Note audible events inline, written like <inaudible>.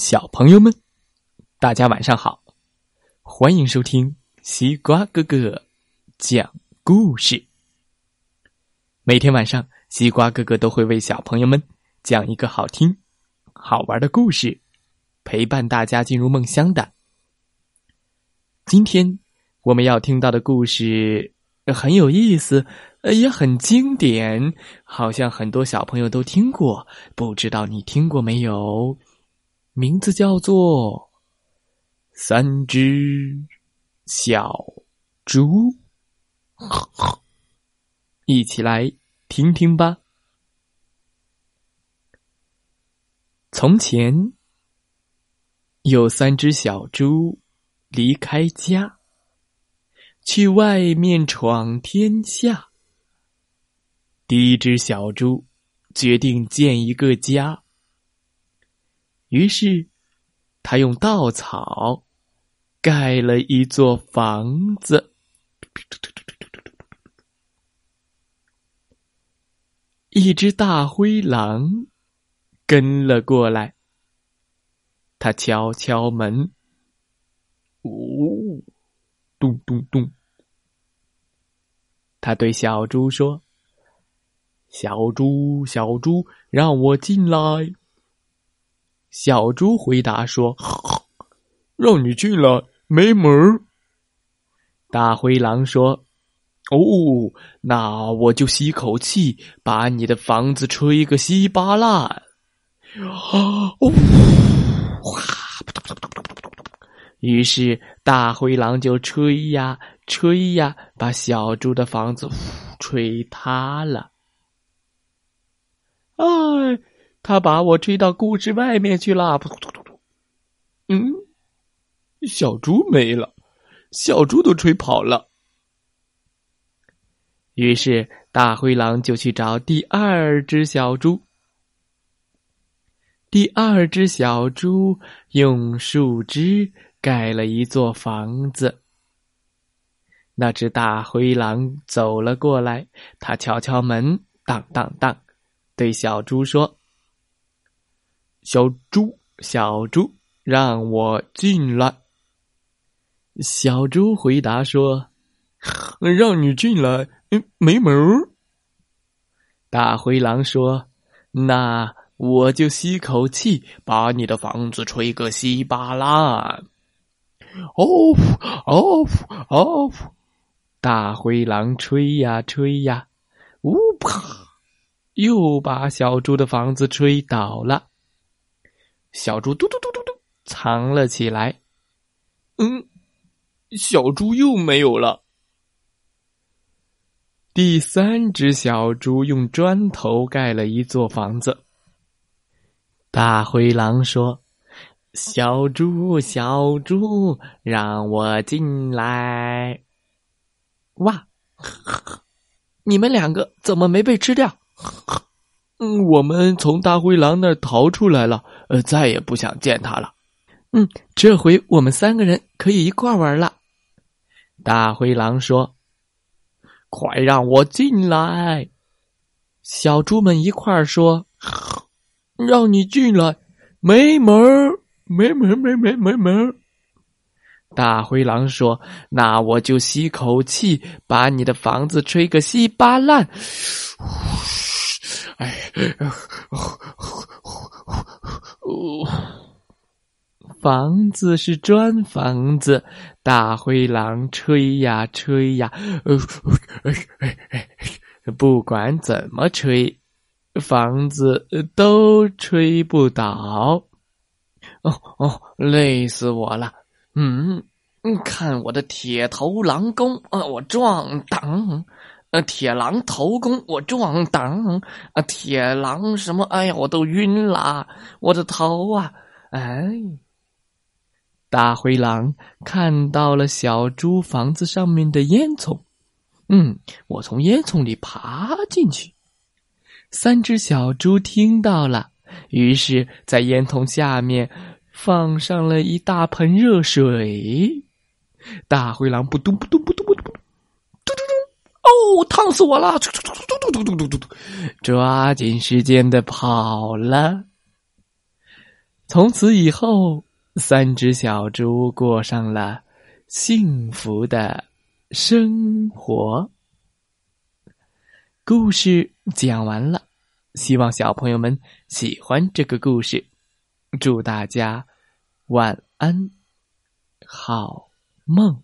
小朋友们，大家晚上好！欢迎收听西瓜哥哥讲故事。每天晚上，西瓜哥哥都会为小朋友们讲一个好听、好玩的故事，陪伴大家进入梦乡的。今天我们要听到的故事很有意思，也很经典，好像很多小朋友都听过，不知道你听过没有？名字叫做《三只小猪》，一起来听听吧。从前有三只小猪离开家，去外面闯天下。第一只小猪决定建一个家。于是，他用稻草盖了一座房子。一只大灰狼跟了过来，他敲敲门，呜，咚咚咚。他对小猪说：“小猪，小猪，让我进来。”小猪回答说：“ <laughs> 让你进来没门儿。”大灰狼说：“哦，那我就吸口气，把你的房子吹个稀巴烂。”啊！哗！于是大灰狼就吹呀吹呀，把小猪的房子吹塌了。哎！他把我吹到故事外面去了。嗯，小猪没了，小猪都吹跑了。于是大灰狼就去找第二只小猪。第二只小猪用树枝盖了一座房子。那只大灰狼走了过来，他敲敲门，当当当，对小猪说。小猪，小猪，让我进来。小猪回答说：“让你进来，没门儿。”大灰狼说：“那我就吸口气，把你的房子吹个稀巴烂。”哦哦哦！大灰狼吹呀吹呀，呜啪，又把小猪的房子吹倒了。小猪嘟嘟嘟嘟嘟藏了起来。嗯，小猪又没有了。第三只小猪用砖头盖了一座房子。大灰狼说：“小猪，小猪，让我进来。”哇，你们两个怎么没被吃掉？<laughs> 嗯，我们从大灰狼那儿逃出来了。呃，再也不想见他了。嗯，这回我们三个人可以一块玩了。大灰狼说：“快让我进来！”小猪们一块说：“让你进来，没门儿，没门，没没没门。”大灰狼说：“那我就吸口气，把你的房子吹个稀巴烂。<sighs> ”哎。<laughs> <laughs> 房子是砖房子，大灰狼吹呀吹呀，<laughs> 不管怎么吹，房子都吹不倒。哦哦，累死我了！嗯，看我的铁头狼弓啊，我撞挡。呃，铁狼头功，我撞挡啊！铁狼什么？哎呀，我都晕了，我的头啊！哎，大灰狼看到了小猪房子上面的烟囱，嗯，我从烟囱里爬进去。三只小猪听到了，于是，在烟囱下面放上了一大盆热水。大灰狼扑通扑通扑通扑通。哦，烫死我了！嘟嘟嘟嘟嘟嘟嘟嘟，抓紧时间的跑了。从此以后，三只小猪过上了幸福的生活。故事讲完了，希望小朋友们喜欢这个故事。祝大家晚安，好梦。